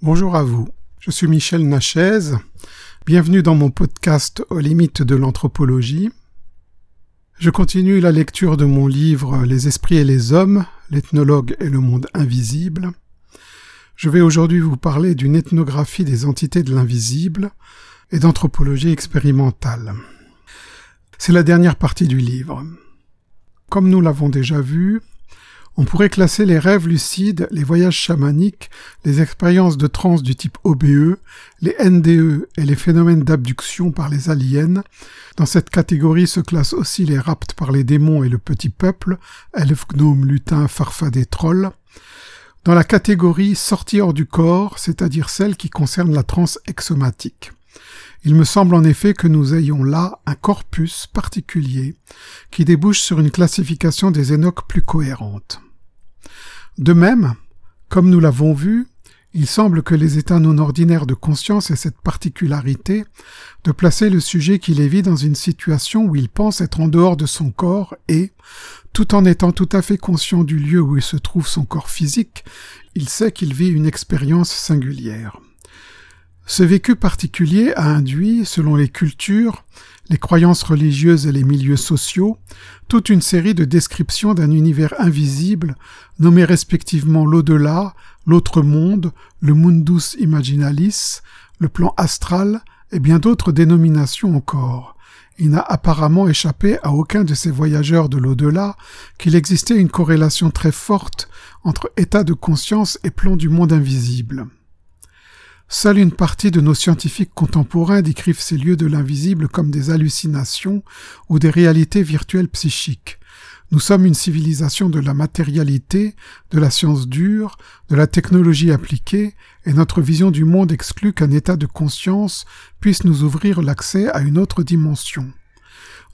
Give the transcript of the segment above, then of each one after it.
Bonjour à vous, je suis Michel Nachez. Bienvenue dans mon podcast aux limites de l'anthropologie. Je continue la lecture de mon livre Les esprits et les hommes, l'ethnologue et le monde invisible. Je vais aujourd'hui vous parler d'une ethnographie des entités de l'invisible et d'anthropologie expérimentale. C'est la dernière partie du livre. Comme nous l'avons déjà vu, on pourrait classer les rêves lucides, les voyages chamaniques, les expériences de transe du type OBE, les NDE et les phénomènes d'abduction par les aliens. Dans cette catégorie se classent aussi les raptes par les démons et le petit peuple, elfes, gnomes, lutins, farfadets, trolls. Dans la catégorie sortie hors du corps, c'est-à-dire celle qui concerne la transe exomatique. Il me semble en effet que nous ayons là un corpus particulier qui débouche sur une classification des énoques plus cohérente. De même, comme nous l'avons vu, il semble que les états non ordinaires de conscience aient cette particularité de placer le sujet qui les vit dans une situation où il pense être en dehors de son corps et, tout en étant tout à fait conscient du lieu où il se trouve son corps physique, il sait qu'il vit une expérience singulière. Ce vécu particulier a induit, selon les cultures, les croyances religieuses et les milieux sociaux, toute une série de descriptions d'un univers invisible, nommé respectivement l'au-delà, l'autre monde, le mundus imaginalis, le plan astral, et bien d'autres dénominations encore. Il n'a apparemment échappé à aucun de ces voyageurs de l'au-delà qu'il existait une corrélation très forte entre état de conscience et plan du monde invisible. Seule une partie de nos scientifiques contemporains décrivent ces lieux de l'invisible comme des hallucinations ou des réalités virtuelles psychiques. Nous sommes une civilisation de la matérialité, de la science dure, de la technologie appliquée, et notre vision du monde exclut qu'un état de conscience puisse nous ouvrir l'accès à une autre dimension.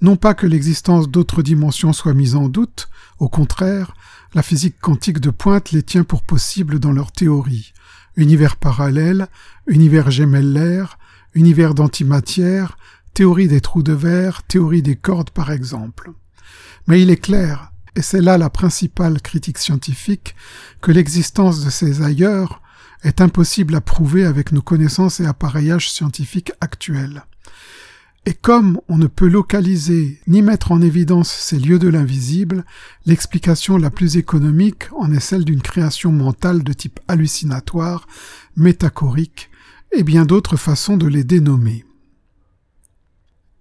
Non pas que l'existence d'autres dimensions soit mise en doute, au contraire, la physique quantique de pointe les tient pour possibles dans leur théorie univers parallèle, univers gemellaire, univers d'antimatière, théorie des trous de verre, théorie des cordes par exemple. Mais il est clair, et c'est là la principale critique scientifique, que l'existence de ces ailleurs est impossible à prouver avec nos connaissances et appareillages scientifiques actuels. Et comme on ne peut localiser ni mettre en évidence ces lieux de l'invisible, l'explication la plus économique en est celle d'une création mentale de type hallucinatoire, métachorique, et bien d'autres façons de les dénommer.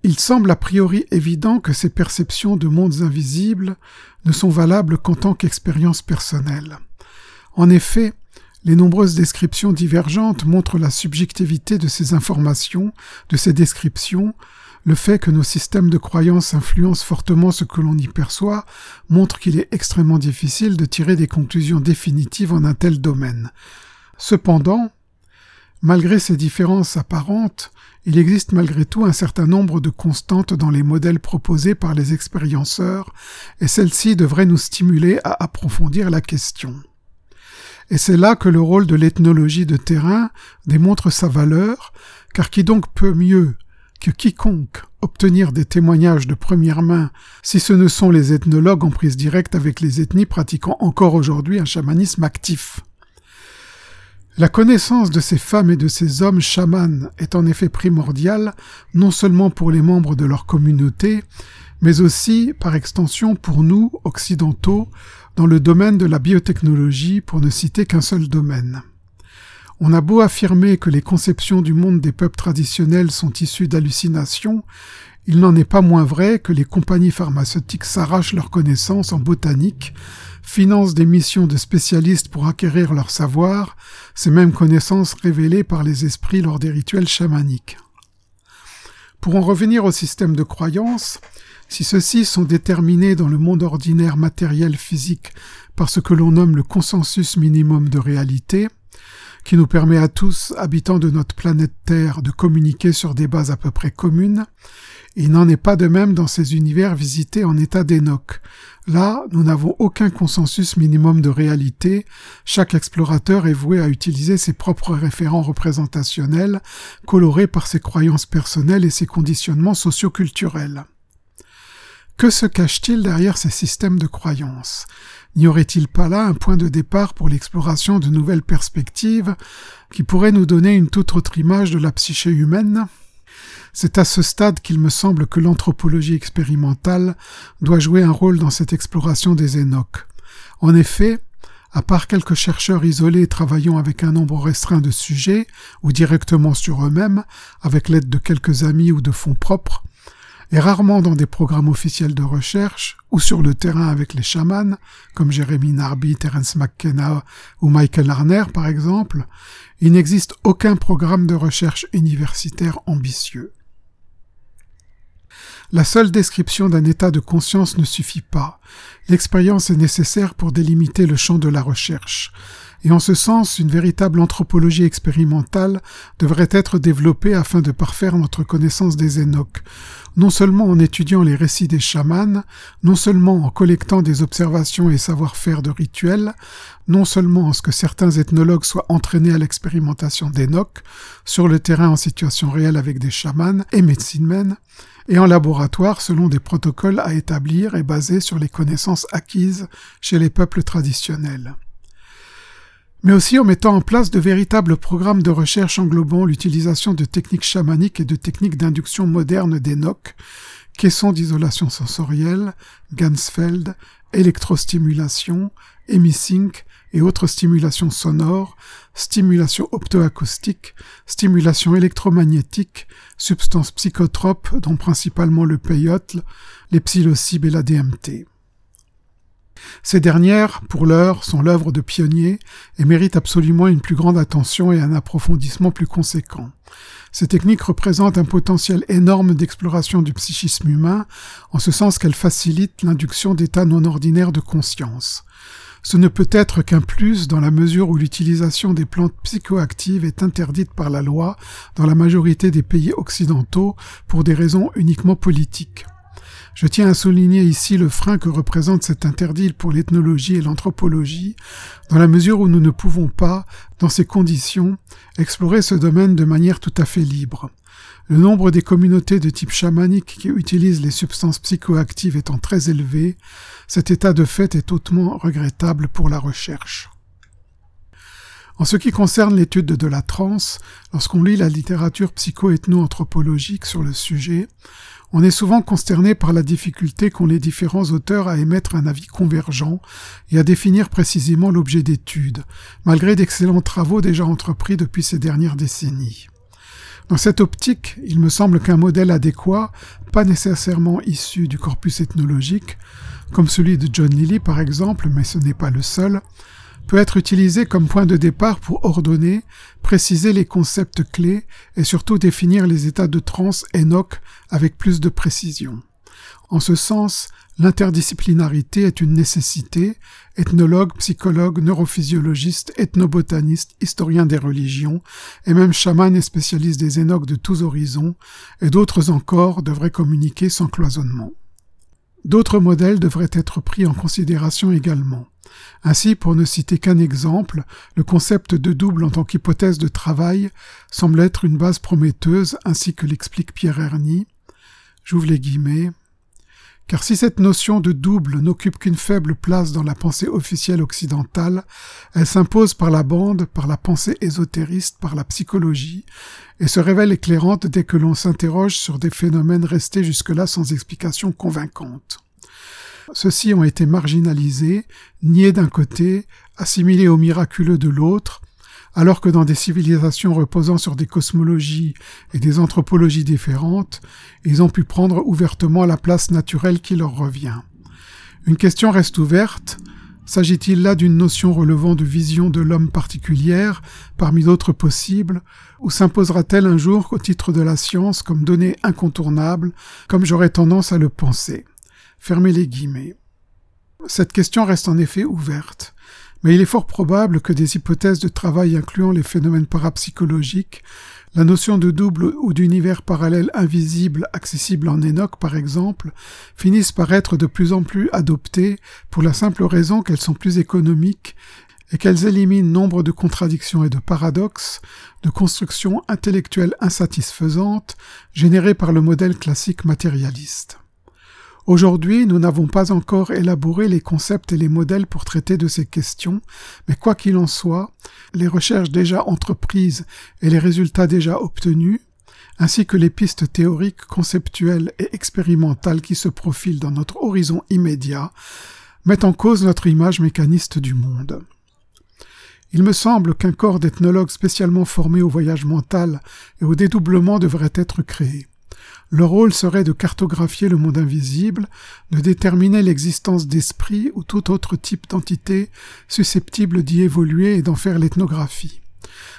Il semble a priori évident que ces perceptions de mondes invisibles ne sont valables qu'en tant qu'expérience personnelle. En effet, les nombreuses descriptions divergentes montrent la subjectivité de ces informations, de ces descriptions, le fait que nos systèmes de croyances influencent fortement ce que l'on y perçoit montre qu'il est extrêmement difficile de tirer des conclusions définitives en un tel domaine. Cependant, malgré ces différences apparentes, il existe malgré tout un certain nombre de constantes dans les modèles proposés par les expérienceurs, et celles-ci devraient nous stimuler à approfondir la question. Et c'est là que le rôle de l'ethnologie de terrain démontre sa valeur, car qui donc peut mieux que quiconque obtenir des témoignages de première main, si ce ne sont les ethnologues en prise directe avec les ethnies pratiquant encore aujourd'hui un chamanisme actif. La connaissance de ces femmes et de ces hommes chamans est en effet primordiale non seulement pour les membres de leur communauté, mais aussi, par extension, pour nous, occidentaux, dans le domaine de la biotechnologie, pour ne citer qu'un seul domaine. On a beau affirmer que les conceptions du monde des peuples traditionnels sont issues d'hallucinations, il n'en est pas moins vrai que les compagnies pharmaceutiques s'arrachent leurs connaissances en botanique, financent des missions de spécialistes pour acquérir leur savoir, ces mêmes connaissances révélées par les esprits lors des rituels chamaniques. Pour en revenir au système de croyance, si ceux-ci sont déterminés dans le monde ordinaire matériel physique par ce que l'on nomme le consensus minimum de réalité, qui nous permet à tous, habitants de notre planète Terre, de communiquer sur des bases à peu près communes, il n'en est pas de même dans ces univers visités en état d'énoque. Là, nous n'avons aucun consensus minimum de réalité, chaque explorateur est voué à utiliser ses propres référents représentationnels, colorés par ses croyances personnelles et ses conditionnements socioculturels. Que se cache-t-il derrière ces systèmes de croyances? N'y aurait-il pas là un point de départ pour l'exploration de nouvelles perspectives qui pourraient nous donner une toute autre image de la psyché humaine? C'est à ce stade qu'il me semble que l'anthropologie expérimentale doit jouer un rôle dans cette exploration des Énoques. En effet, à part quelques chercheurs isolés travaillant avec un nombre restreint de sujets, ou directement sur eux-mêmes, avec l'aide de quelques amis ou de fonds propres, et rarement dans des programmes officiels de recherche, ou sur le terrain avec les chamans, comme Jérémy Narby, Terence McKenna ou Michael Arner par exemple, il n'existe aucun programme de recherche universitaire ambitieux. La seule description d'un état de conscience ne suffit pas. L'expérience est nécessaire pour délimiter le champ de la recherche. Et en ce sens, une véritable anthropologie expérimentale devrait être développée afin de parfaire notre connaissance des Énoques, non seulement en étudiant les récits des chamans, non seulement en collectant des observations et savoir-faire de rituels, non seulement en ce que certains ethnologues soient entraînés à l'expérimentation d'Enoch, sur le terrain en situation réelle avec des chamans et médecines et en laboratoire selon des protocoles à établir et basés sur les connaissances acquises chez les peuples traditionnels. Mais aussi en mettant en place de véritables programmes de recherche englobant l'utilisation de techniques chamaniques et de techniques d'induction modernes d'Enoch, caissons d'isolation sensorielle, Gansfeld, électrostimulation, Emisync et autres stimulations sonores, stimulation optoacoustique, stimulation électromagnétique, substances psychotropes dont principalement le peyote, les psilocybes et la DMT. Ces dernières, pour l'heure, sont l'œuvre de pionniers et méritent absolument une plus grande attention et un approfondissement plus conséquent. Ces techniques représentent un potentiel énorme d'exploration du psychisme humain, en ce sens qu'elles facilitent l'induction d'états non ordinaires de conscience. Ce ne peut être qu'un plus dans la mesure où l'utilisation des plantes psychoactives est interdite par la loi dans la majorité des pays occidentaux pour des raisons uniquement politiques. Je tiens à souligner ici le frein que représente cet interdit pour l'ethnologie et l'anthropologie, dans la mesure où nous ne pouvons pas, dans ces conditions, explorer ce domaine de manière tout à fait libre. Le nombre des communautés de type chamanique qui utilisent les substances psychoactives étant très élevé, cet état de fait est hautement regrettable pour la recherche. En ce qui concerne l'étude de la transe, lorsqu'on lit la littérature psycho-ethno-anthropologique sur le sujet, on est souvent consterné par la difficulté qu'ont les différents auteurs à émettre un avis convergent et à définir précisément l'objet d'étude, malgré d'excellents travaux déjà entrepris depuis ces dernières décennies. Dans cette optique, il me semble qu'un modèle adéquat, pas nécessairement issu du corpus ethnologique, comme celui de John Lilly par exemple, mais ce n'est pas le seul, peut être utilisé comme point de départ pour ordonner, préciser les concepts clés et surtout définir les états de transe Enoch avec plus de précision. En ce sens, l'interdisciplinarité est une nécessité, ethnologue, psychologue, neurophysiologiste, ethnobotaniste, historien des religions, et même chaman et spécialiste des énoques de tous horizons, et d'autres encore devraient communiquer sans cloisonnement. D'autres modèles devraient être pris en considération également. Ainsi, pour ne citer qu'un exemple, le concept de double en tant qu'hypothèse de travail semble être une base prometteuse, ainsi que l'explique Pierre Herny. J'ouvre les guillemets. Car si cette notion de double n'occupe qu'une faible place dans la pensée officielle occidentale, elle s'impose par la bande, par la pensée ésotériste, par la psychologie, et se révèle éclairante dès que l'on s'interroge sur des phénomènes restés jusque-là sans explication convaincante. Ceux-ci ont été marginalisés, niés d'un côté, assimilés au miraculeux de l'autre, alors que dans des civilisations reposant sur des cosmologies et des anthropologies différentes, ils ont pu prendre ouvertement la place naturelle qui leur revient. Une question reste ouverte. S'agit-il là d'une notion relevant de vision de l'homme particulière, parmi d'autres possibles, ou s'imposera-t-elle un jour au titre de la science comme donnée incontournable, comme j'aurais tendance à le penser? Fermez les guillemets. Cette question reste en effet ouverte mais il est fort probable que des hypothèses de travail incluant les phénomènes parapsychologiques, la notion de double ou d'univers parallèle invisible accessible en Enoch par exemple, finissent par être de plus en plus adoptées pour la simple raison qu'elles sont plus économiques et qu'elles éliminent nombre de contradictions et de paradoxes, de constructions intellectuelles insatisfaisantes générées par le modèle classique matérialiste. Aujourd'hui, nous n'avons pas encore élaboré les concepts et les modèles pour traiter de ces questions, mais quoi qu'il en soit, les recherches déjà entreprises et les résultats déjà obtenus, ainsi que les pistes théoriques, conceptuelles et expérimentales qui se profilent dans notre horizon immédiat, mettent en cause notre image mécaniste du monde. Il me semble qu'un corps d'ethnologue spécialement formé au voyage mental et au dédoublement devrait être créé. Leur rôle serait de cartographier le monde invisible, de déterminer l'existence d'esprit ou tout autre type d'entité susceptible d'y évoluer et d'en faire l'ethnographie.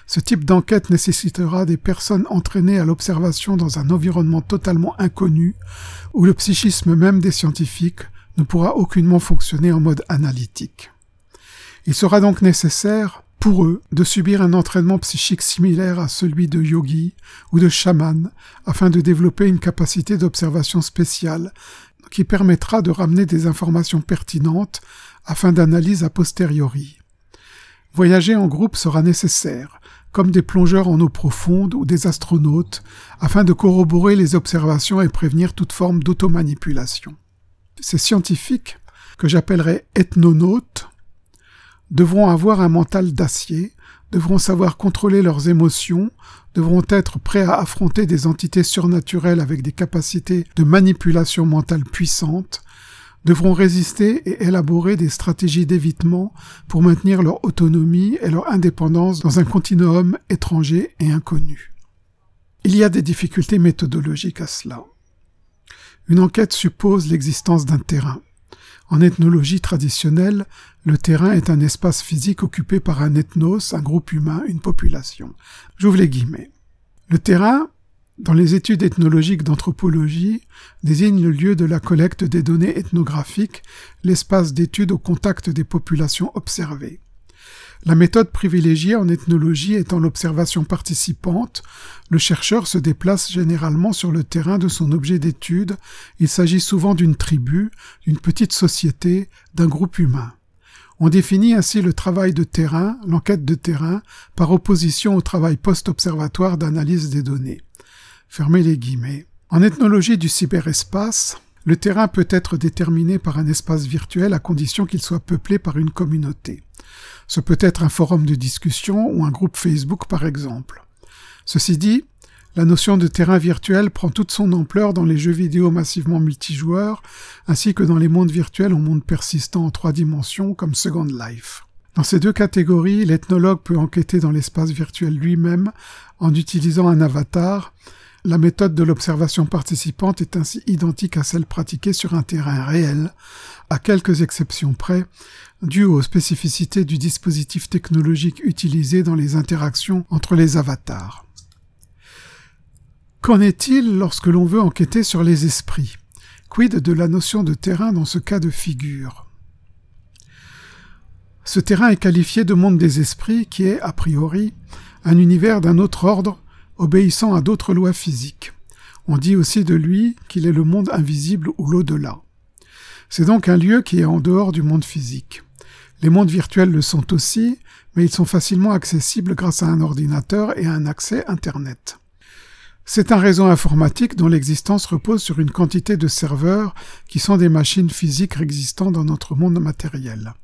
Ce type d'enquête nécessitera des personnes entraînées à l'observation dans un environnement totalement inconnu, où le psychisme même des scientifiques ne pourra aucunement fonctionner en mode analytique. Il sera donc nécessaire, pour eux de subir un entraînement psychique similaire à celui de yogi ou de chaman afin de développer une capacité d'observation spéciale qui permettra de ramener des informations pertinentes afin d'analyse a posteriori. Voyager en groupe sera nécessaire, comme des plongeurs en eau profonde ou des astronautes, afin de corroborer les observations et prévenir toute forme d'automanipulation. Ces scientifiques, que j'appellerai ethnonautes, devront avoir un mental d'acier, devront savoir contrôler leurs émotions, devront être prêts à affronter des entités surnaturelles avec des capacités de manipulation mentale puissantes, devront résister et élaborer des stratégies d'évitement pour maintenir leur autonomie et leur indépendance dans un continuum étranger et inconnu. Il y a des difficultés méthodologiques à cela. Une enquête suppose l'existence d'un terrain. En ethnologie traditionnelle, le terrain est un espace physique occupé par un ethnos, un groupe humain, une population. J'ouvre les guillemets. Le terrain, dans les études ethnologiques d'anthropologie, désigne le lieu de la collecte des données ethnographiques, l'espace d'étude au contact des populations observées. La méthode privilégiée en ethnologie étant l'observation participante, le chercheur se déplace généralement sur le terrain de son objet d'étude. Il s'agit souvent d'une tribu, d'une petite société, d'un groupe humain. On définit ainsi le travail de terrain, l'enquête de terrain, par opposition au travail post-observatoire d'analyse des données. Fermez les guillemets. En ethnologie du cyberespace, le terrain peut être déterminé par un espace virtuel à condition qu'il soit peuplé par une communauté. Ce peut être un forum de discussion ou un groupe Facebook par exemple. Ceci dit, la notion de terrain virtuel prend toute son ampleur dans les jeux vidéo massivement multijoueurs, ainsi que dans les mondes virtuels en monde persistant en trois dimensions comme Second Life. Dans ces deux catégories, l'ethnologue peut enquêter dans l'espace virtuel lui-même en utilisant un avatar. La méthode de l'observation participante est ainsi identique à celle pratiquée sur un terrain réel, à quelques exceptions près, dû aux spécificités du dispositif technologique utilisé dans les interactions entre les avatars. Qu'en est-il lorsque l'on veut enquêter sur les esprits? Quid de la notion de terrain dans ce cas de figure? Ce terrain est qualifié de monde des esprits qui est, a priori, un univers d'un autre ordre obéissant à d'autres lois physiques. On dit aussi de lui qu'il est le monde invisible ou l'au-delà. C'est donc un lieu qui est en dehors du monde physique. Les mondes virtuels le sont aussi, mais ils sont facilement accessibles grâce à un ordinateur et à un accès Internet. C'est un réseau informatique dont l'existence repose sur une quantité de serveurs qui sont des machines physiques existant dans notre monde matériel.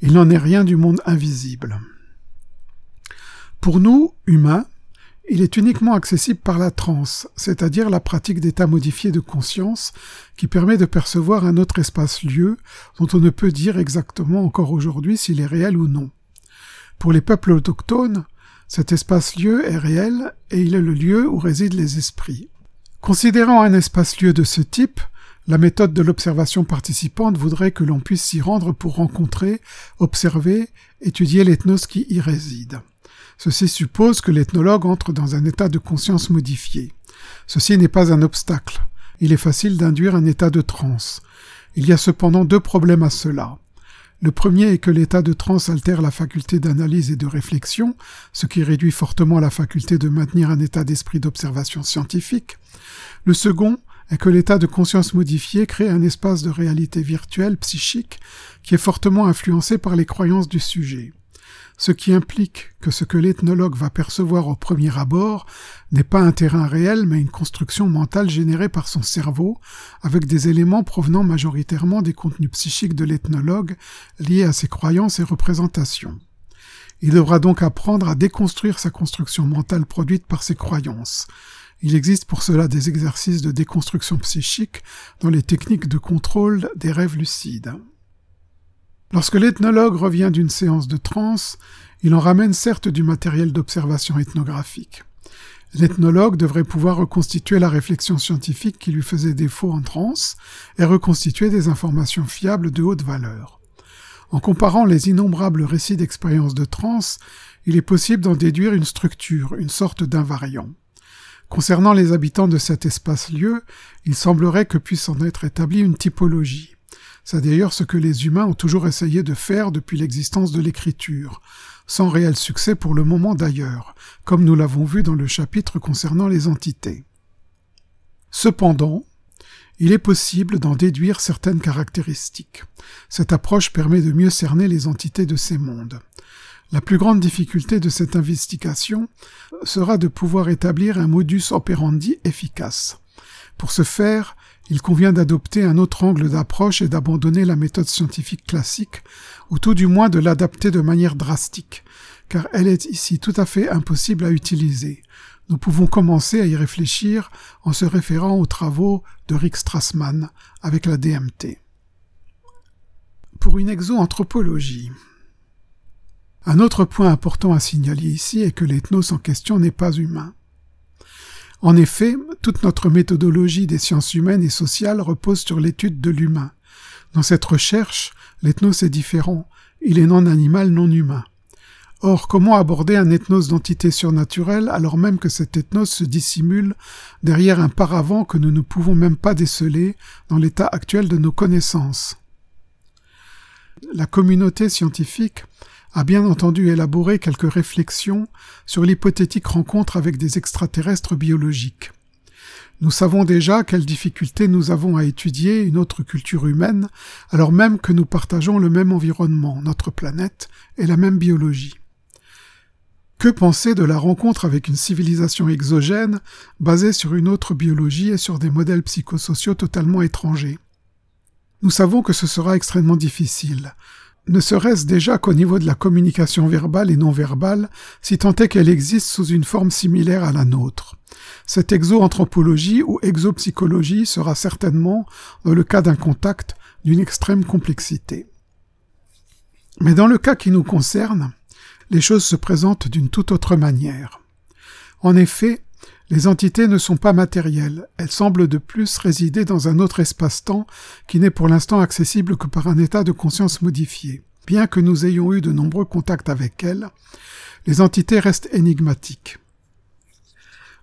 Il n'en est rien du monde invisible. Pour nous, humains, il est uniquement accessible par la transe, c'est-à-dire la pratique d'état modifié de conscience qui permet de percevoir un autre espace-lieu dont on ne peut dire exactement encore aujourd'hui s'il est réel ou non. Pour les peuples autochtones, cet espace-lieu est réel et il est le lieu où résident les esprits. Considérant un espace-lieu de ce type, la méthode de l'observation participante voudrait que l'on puisse s'y rendre pour rencontrer, observer, étudier l'ethnos qui y réside. Ceci suppose que l'ethnologue entre dans un état de conscience modifié. Ceci n'est pas un obstacle. Il est facile d'induire un état de transe. Il y a cependant deux problèmes à cela. Le premier est que l'état de transe altère la faculté d'analyse et de réflexion, ce qui réduit fortement la faculté de maintenir un état d'esprit d'observation scientifique. Le second est que l'état de conscience modifié crée un espace de réalité virtuelle psychique qui est fortement influencé par les croyances du sujet. Ce qui implique que ce que l'ethnologue va percevoir au premier abord n'est pas un terrain réel mais une construction mentale générée par son cerveau, avec des éléments provenant majoritairement des contenus psychiques de l'ethnologue liés à ses croyances et représentations. Il devra donc apprendre à déconstruire sa construction mentale produite par ses croyances. Il existe pour cela des exercices de déconstruction psychique dans les techniques de contrôle des rêves lucides. Lorsque l'ethnologue revient d'une séance de transe, il en ramène certes du matériel d'observation ethnographique. L'ethnologue devrait pouvoir reconstituer la réflexion scientifique qui lui faisait défaut en transe et reconstituer des informations fiables de haute valeur. En comparant les innombrables récits d'expériences de transe, il est possible d'en déduire une structure, une sorte d'invariant. Concernant les habitants de cet espace-lieu, il semblerait que puisse en être établie une typologie. C'est d'ailleurs ce que les humains ont toujours essayé de faire depuis l'existence de l'écriture, sans réel succès pour le moment d'ailleurs, comme nous l'avons vu dans le chapitre concernant les entités. Cependant, il est possible d'en déduire certaines caractéristiques. Cette approche permet de mieux cerner les entités de ces mondes. La plus grande difficulté de cette investigation sera de pouvoir établir un modus operandi efficace. Pour ce faire, il convient d'adopter un autre angle d'approche et d'abandonner la méthode scientifique classique, ou tout du moins de l'adapter de manière drastique, car elle est ici tout à fait impossible à utiliser. Nous pouvons commencer à y réfléchir en se référant aux travaux de Rick Strassman avec la DMT. Pour une exoanthropologie. Un autre point important à signaler ici est que l'ethnos en question n'est pas humain. En effet, toute notre méthodologie des sciences humaines et sociales repose sur l'étude de l'humain. Dans cette recherche, l'ethnos est différent, il est non animal, non humain. Or, comment aborder un ethnos d'entité surnaturelle alors même que cet ethnos se dissimule derrière un paravent que nous ne pouvons même pas déceler dans l'état actuel de nos connaissances? La communauté scientifique a bien entendu élaboré quelques réflexions sur l'hypothétique rencontre avec des extraterrestres biologiques. Nous savons déjà quelles difficultés nous avons à étudier une autre culture humaine, alors même que nous partageons le même environnement, notre planète, et la même biologie. Que penser de la rencontre avec une civilisation exogène basée sur une autre biologie et sur des modèles psychosociaux totalement étrangers? Nous savons que ce sera extrêmement difficile, ne serait-ce déjà qu'au niveau de la communication verbale et non verbale, si tant est qu'elle existe sous une forme similaire à la nôtre. Cette exo-anthropologie ou exopsychologie sera certainement, dans le cas d'un contact, d'une extrême complexité. Mais dans le cas qui nous concerne, les choses se présentent d'une toute autre manière. En effet, les entités ne sont pas matérielles, elles semblent de plus résider dans un autre espace-temps qui n'est pour l'instant accessible que par un état de conscience modifié. Bien que nous ayons eu de nombreux contacts avec elles, les entités restent énigmatiques.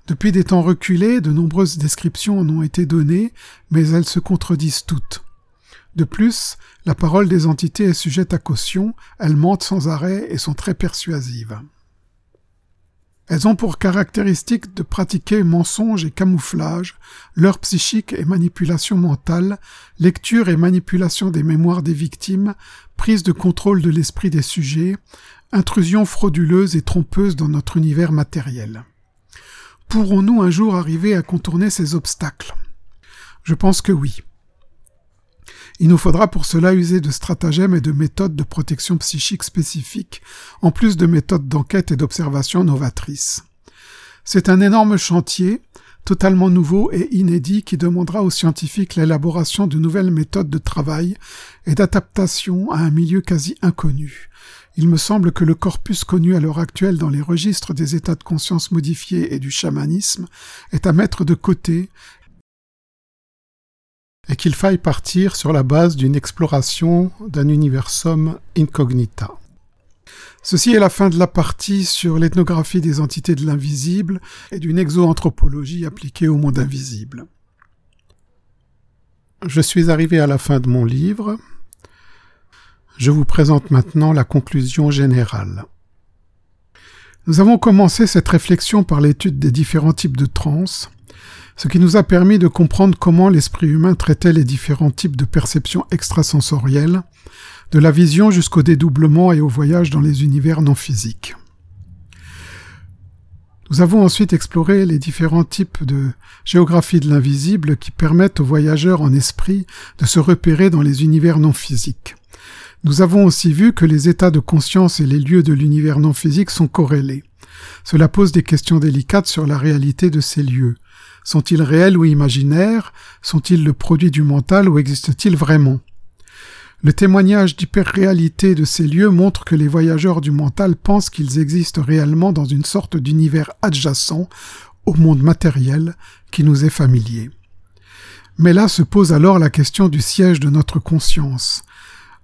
Depuis des temps reculés, de nombreuses descriptions en ont été données, mais elles se contredisent toutes. De plus, la parole des entités est sujette à caution, elles mentent sans arrêt et sont très persuasives. Elles ont pour caractéristique de pratiquer mensonge et camouflage, leur psychique et manipulation mentale, lecture et manipulation des mémoires des victimes, prise de contrôle de l'esprit des sujets, intrusion frauduleuse et trompeuse dans notre univers matériel. Pourrons-nous un jour arriver à contourner ces obstacles? Je pense que oui. Il nous faudra pour cela user de stratagèmes et de méthodes de protection psychique spécifiques, en plus de méthodes d'enquête et d'observation novatrices. C'est un énorme chantier, totalement nouveau et inédit qui demandera aux scientifiques l'élaboration de nouvelles méthodes de travail et d'adaptation à un milieu quasi inconnu. Il me semble que le corpus connu à l'heure actuelle dans les registres des états de conscience modifiés et du chamanisme est à mettre de côté et qu'il faille partir sur la base d'une exploration d'un universum incognita. Ceci est la fin de la partie sur l'ethnographie des entités de l'invisible et d'une exoanthropologie appliquée au monde invisible. Je suis arrivé à la fin de mon livre. Je vous présente maintenant la conclusion générale. Nous avons commencé cette réflexion par l'étude des différents types de trans, ce qui nous a permis de comprendre comment l'esprit humain traitait les différents types de perceptions extrasensorielles, de la vision jusqu'au dédoublement et au voyage dans les univers non physiques. Nous avons ensuite exploré les différents types de géographie de l'invisible qui permettent aux voyageurs en esprit de se repérer dans les univers non physiques. Nous avons aussi vu que les états de conscience et les lieux de l'univers non physique sont corrélés. Cela pose des questions délicates sur la réalité de ces lieux. Sont-ils réels ou imaginaires? Sont-ils le produit du mental ou existent-ils vraiment? Le témoignage d'hyperréalité de ces lieux montre que les voyageurs du mental pensent qu'ils existent réellement dans une sorte d'univers adjacent au monde matériel qui nous est familier. Mais là se pose alors la question du siège de notre conscience.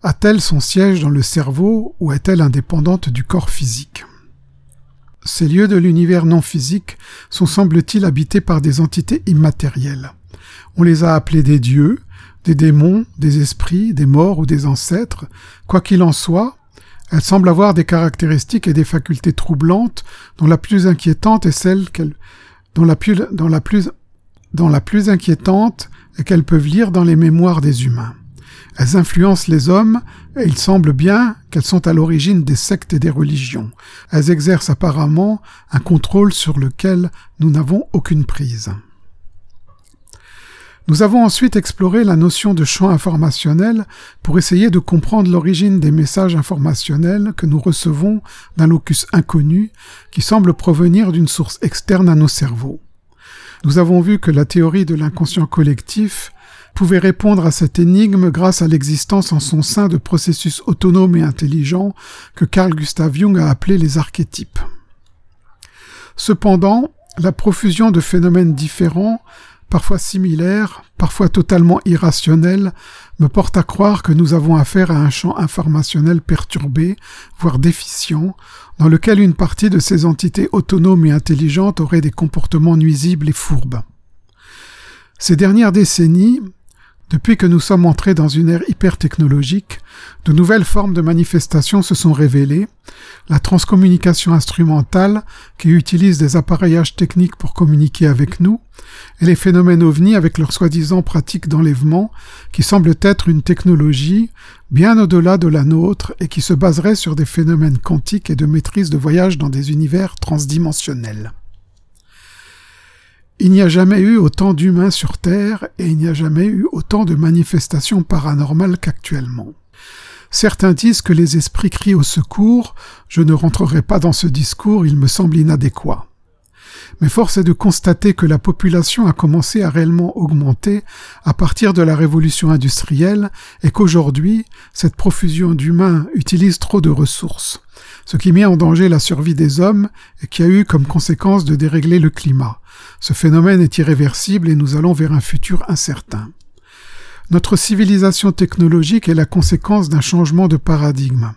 A-t-elle son siège dans le cerveau ou est-elle indépendante du corps physique? Ces lieux de l'univers non physique sont semble-t-il habités par des entités immatérielles. On les a appelés des dieux, des démons, des esprits, des morts ou des ancêtres. Quoi qu'il en soit, elles semblent avoir des caractéristiques et des facultés troublantes, dont la plus inquiétante est celle qu'elles, dont la plus, inquiétante est qu'elles peuvent lire dans les mémoires des humains. Elles influencent les hommes, il semble bien qu'elles sont à l'origine des sectes et des religions. Elles exercent apparemment un contrôle sur lequel nous n'avons aucune prise. Nous avons ensuite exploré la notion de champ informationnel pour essayer de comprendre l'origine des messages informationnels que nous recevons d'un locus inconnu qui semble provenir d'une source externe à nos cerveaux. Nous avons vu que la théorie de l'inconscient collectif pouvait répondre à cette énigme grâce à l'existence en son sein de processus autonomes et intelligents que Carl Gustav Jung a appelés les archétypes. Cependant, la profusion de phénomènes différents, parfois similaires, parfois totalement irrationnels, me porte à croire que nous avons affaire à un champ informationnel perturbé, voire déficient, dans lequel une partie de ces entités autonomes et intelligentes aurait des comportements nuisibles et fourbes. Ces dernières décennies, depuis que nous sommes entrés dans une ère hyper-technologique, de nouvelles formes de manifestations se sont révélées. La transcommunication instrumentale, qui utilise des appareillages techniques pour communiquer avec nous, et les phénomènes ovnis avec leur soi-disant pratique d'enlèvement, qui semblent être une technologie bien au-delà de la nôtre et qui se baserait sur des phénomènes quantiques et de maîtrise de voyage dans des univers transdimensionnels. Il n'y a jamais eu autant d'humains sur Terre et il n'y a jamais eu autant de manifestations paranormales qu'actuellement. Certains disent que les esprits crient au secours, je ne rentrerai pas dans ce discours, il me semble inadéquat. Mais force est de constater que la population a commencé à réellement augmenter à partir de la révolution industrielle et qu'aujourd'hui, cette profusion d'humains utilise trop de ressources, ce qui met en danger la survie des hommes et qui a eu comme conséquence de dérégler le climat. Ce phénomène est irréversible et nous allons vers un futur incertain. Notre civilisation technologique est la conséquence d'un changement de paradigme.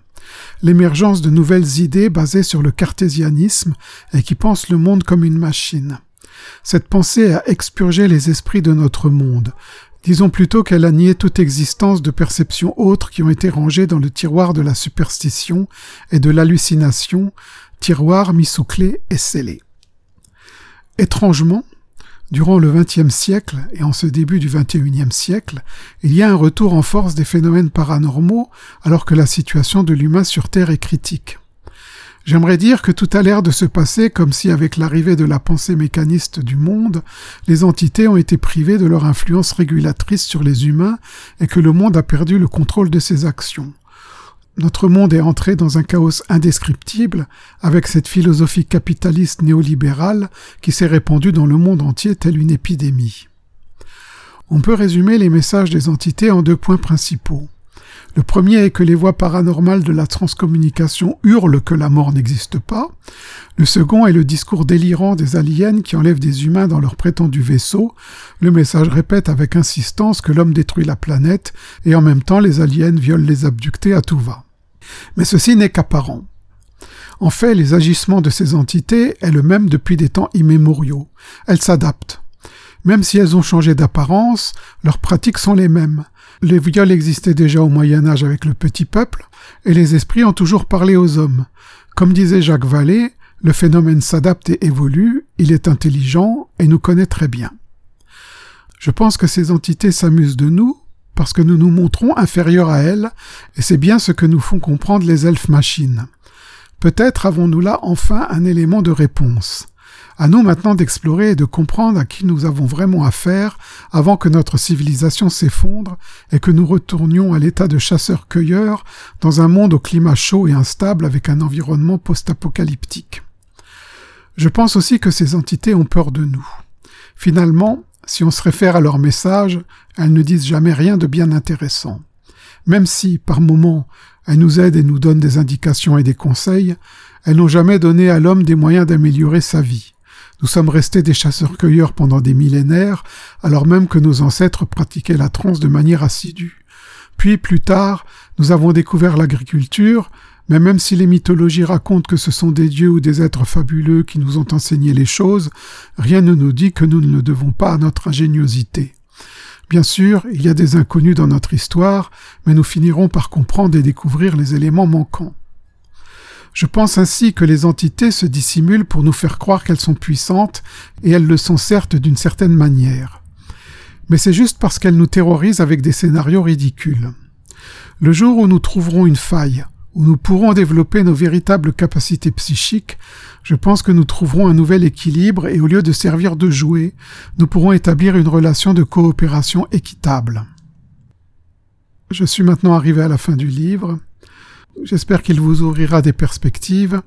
L'émergence de nouvelles idées basées sur le cartésianisme et qui pensent le monde comme une machine. Cette pensée a expurgé les esprits de notre monde. Disons plutôt qu'elle a nié toute existence de perceptions autres qui ont été rangées dans le tiroir de la superstition et de l'hallucination, tiroir mis sous clé et scellé. Étrangement, durant le XXe siècle et en ce début du XXIe siècle, il y a un retour en force des phénomènes paranormaux alors que la situation de l'humain sur Terre est critique. J'aimerais dire que tout a l'air de se passer comme si avec l'arrivée de la pensée mécaniste du monde, les entités ont été privées de leur influence régulatrice sur les humains et que le monde a perdu le contrôle de ses actions. Notre monde est entré dans un chaos indescriptible avec cette philosophie capitaliste néolibérale qui s'est répandue dans le monde entier telle une épidémie. On peut résumer les messages des entités en deux points principaux. Le premier est que les voies paranormales de la transcommunication hurlent que la mort n'existe pas. Le second est le discours délirant des aliens qui enlèvent des humains dans leur prétendu vaisseau. Le message répète avec insistance que l'homme détruit la planète et en même temps les aliens violent les abductés à tout va. Mais ceci n'est qu'apparent. En fait, les agissements de ces entités est le même depuis des temps immémoriaux. Elles s'adaptent. Même si elles ont changé d'apparence, leurs pratiques sont les mêmes. Les viols existaient déjà au Moyen Âge avec le petit peuple, et les esprits ont toujours parlé aux hommes. Comme disait Jacques Vallée, le phénomène s'adapte et évolue, il est intelligent et nous connaît très bien. Je pense que ces entités s'amusent de nous, parce que nous nous montrons inférieurs à elles, et c'est bien ce que nous font comprendre les elfes machines. Peut-être avons-nous là enfin un élément de réponse. À nous maintenant d'explorer et de comprendre à qui nous avons vraiment affaire avant que notre civilisation s'effondre et que nous retournions à l'état de chasseurs-cueilleurs dans un monde au climat chaud et instable avec un environnement post-apocalyptique. Je pense aussi que ces entités ont peur de nous. Finalement, si on se réfère à leur message, elles ne disent jamais rien de bien intéressant. Même si, par moments, elles nous aident et nous donnent des indications et des conseils, elles n'ont jamais donné à l'homme des moyens d'améliorer sa vie. Nous sommes restés des chasseurs-cueilleurs pendant des millénaires, alors même que nos ancêtres pratiquaient la transe de manière assidue. Puis, plus tard, nous avons découvert l'agriculture, mais même si les mythologies racontent que ce sont des dieux ou des êtres fabuleux qui nous ont enseigné les choses, rien ne nous dit que nous ne le devons pas à notre ingéniosité. Bien sûr, il y a des inconnus dans notre histoire, mais nous finirons par comprendre et découvrir les éléments manquants. Je pense ainsi que les entités se dissimulent pour nous faire croire qu'elles sont puissantes, et elles le sont certes d'une certaine manière. Mais c'est juste parce qu'elles nous terrorisent avec des scénarios ridicules. Le jour où nous trouverons une faille, où nous pourrons développer nos véritables capacités psychiques, je pense que nous trouverons un nouvel équilibre et au lieu de servir de jouet, nous pourrons établir une relation de coopération équitable. Je suis maintenant arrivé à la fin du livre. J'espère qu'il vous ouvrira des perspectives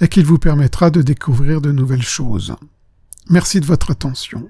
et qu'il vous permettra de découvrir de nouvelles choses. Merci de votre attention.